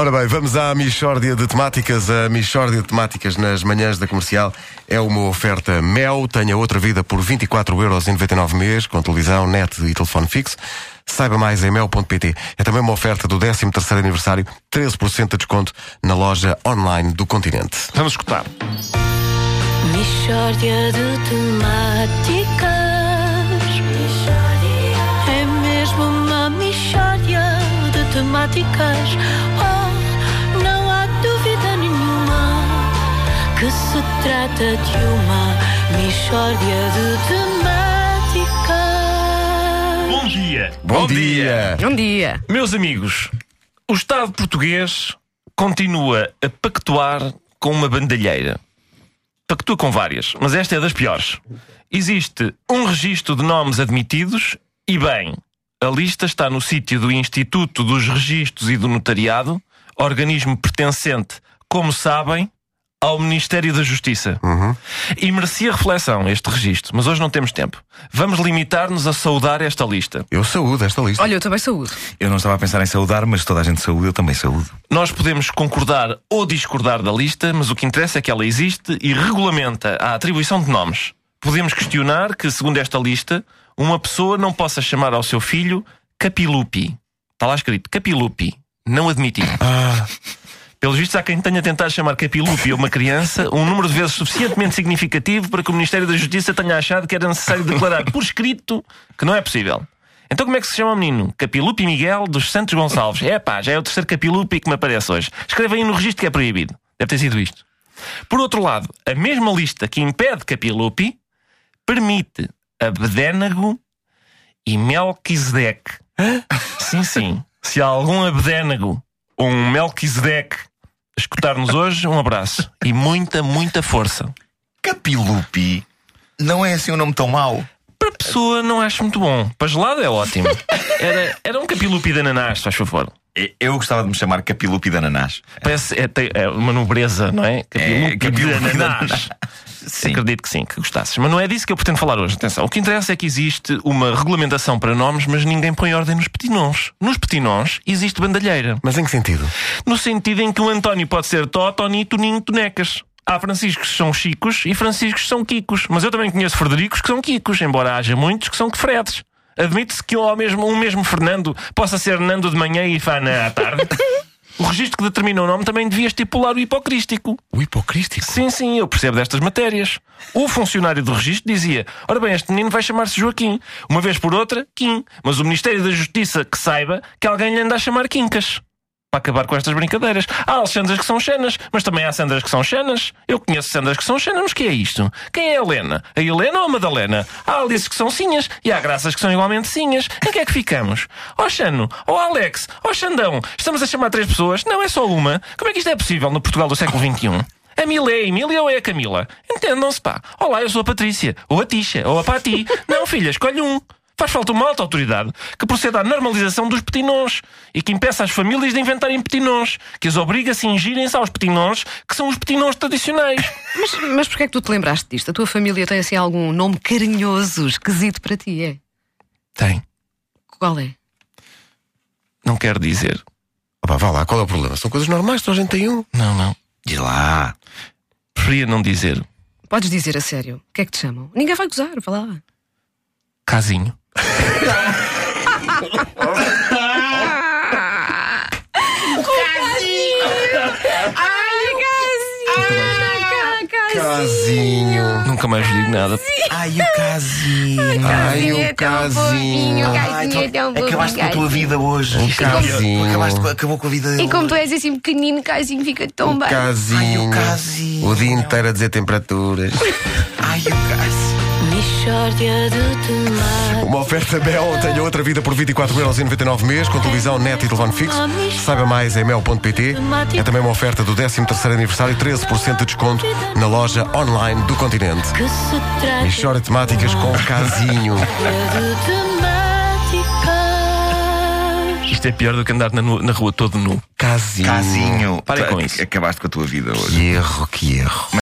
Ora bem, vamos à Michórdia de Temáticas. A Michórdia de Temáticas nas manhãs da comercial é uma oferta Mel. Tenha outra vida por 24,99€ mês, com televisão, net e telefone fixo. Saiba mais em mel.pt. É também uma oferta do 13 aniversário, 13% de desconto na loja online do continente. Vamos escutar. Mishória de temáticas. É mesmo uma mishória de temáticas. Que se trata de uma mishória de temáticas. Bom dia. Bom, dia. Bom dia. Meus amigos, o Estado português continua a pactuar com uma bandalheira. Pactua com várias, mas esta é das piores. Existe um registro de nomes admitidos e, bem, a lista está no sítio do Instituto dos Registros e do Notariado, organismo pertencente, como sabem, ao Ministério da Justiça. E merecia reflexão este registro, mas hoje não temos tempo. Vamos limitar-nos a saudar esta lista. Eu saúdo esta lista. Olha, eu também saúdo. Eu não estava a pensar em saudar, mas toda a gente saúde, eu também saúdo. Nós podemos concordar ou discordar da lista, mas o que interessa é que ela existe e regulamenta a atribuição de nomes. Podemos questionar que, segundo esta lista, uma pessoa não possa chamar ao seu filho Capilupi. Está lá escrito Capilupi. Não admitido. Pelos vistos, há quem tenha tentado chamar Capilupi a uma criança um número de vezes suficientemente significativo para que o Ministério da Justiça tenha achado que era necessário declarar por escrito que não é possível. Então como é que se chama o menino? Capilupi Miguel dos Santos Gonçalves. É pá, já é o terceiro Capilupi que me aparece hoje. Escreva aí no registro que é proibido. Deve ter sido isto. Por outro lado, a mesma lista que impede Capilupi permite Abdénago e Melquisedeque. Sim, sim. Se há algum Abdénago ou um Melquisedeque escutar-nos hoje, um abraço. E muita, muita força. Capilupi não é assim um nome tão mau. Para pessoa não acho muito bom. Para gelado é ótimo. Era, era um capilupi de ananás, faz favor. Eu gostava de me chamar Capilupi de ananás. Parece é, tem- é uma nobreza, não é? Capilupi, capilupi de de ananás. Sim. Acredito que sim, que gostasses. Mas não é disso que eu pretendo falar hoje. Atenção. O que interessa é que existe uma regulamentação para nomes, mas ninguém põe ordem nos petinons. Nos petinons existe bandalheira. Mas em que sentido? No sentido em que o António pode ser Tó, Toni, Toninho, Tonecas. Há Franciscos que são Chicos e Franciscos que são Kikos. Mas eu também conheço Fredericos que são Kikos, embora haja muitos que são Fredes. Admite-se que ao mesmo, um mesmo Fernando possa ser Nando de manhã e Fana à tarde. O registro que determina o nome também devia estipular o hipocrístico. O hipocrístico. Sim, sim, eu percebo destas matérias. O funcionário do registro dizia: Ora bem, este menino vai chamar-se Joaquim. Uma vez por outra, Kim. Mas o Ministério da Justiça que saiba que alguém lhe anda a chamar Quincas. Para acabar com estas brincadeiras. Há Alexandras que são Xenas, mas também há Sandras que são Xenas. Eu conheço Sandras que são Xenas, mas que é isto? Quem é a Helena? A Helena ou a Madalena? Há Alices que são Sinhas e há Graças que são igualmente Sinhas. Em que é que ficamos? Ó Xano, ó Alex, ó Xandão, estamos a chamar três pessoas? Não é só uma. Como é que isto é possível no Portugal do século XXI? A Mila é a Emília ou é a Camila? Entendam-se, pá. Olá, eu sou a Patrícia, ou a Tisha, ou a Pati. Não, filha, escolhe um. Faz falta uma alta autoridade que proceda à normalização dos petinons e que impeça as famílias de inventarem petinons, que as obrigue a cingirem-se aos petinons que são os petinons tradicionais. Mas, mas porquê é que tu te lembraste disto? A tua família tem assim algum nome carinhoso, esquisito para ti, é? Tem. Qual é? Não quero dizer. Opa, vá lá, qual é o problema? São coisas normais, toda a gente tem um. Não, não. Diz lá. Preferia não dizer. Podes dizer a sério. O que é que te chamam? Ninguém vai gozar, vá lá. Casinho. Casinho. Nunca mais lhe digo nada. Ai, o casinho. Ai, o casinho. Ai, tu acabaste com a tua vida hoje. O casinho. Acabaste, acabou com a vida. E como tu és assim pequenino, Casinho fica tão O bem. casinho. Ai, o casinho. O dia inteiro a dizer temperaturas. Ai, o casinho. Uma oferta Mel, tenha outra vida por 24,99€ mês, com televisão, net e telefone fixo. Saiba mais em mel.pt. É também uma oferta do 13º aniversário, 13% de desconto na loja online do continente. Michora temáticas com casinho. Isto é pior do que andar na, nu- na rua todo nu. Casinho. Casinho. Tu com isso. Acabaste com a tua vida hoje. Que erro, que erro.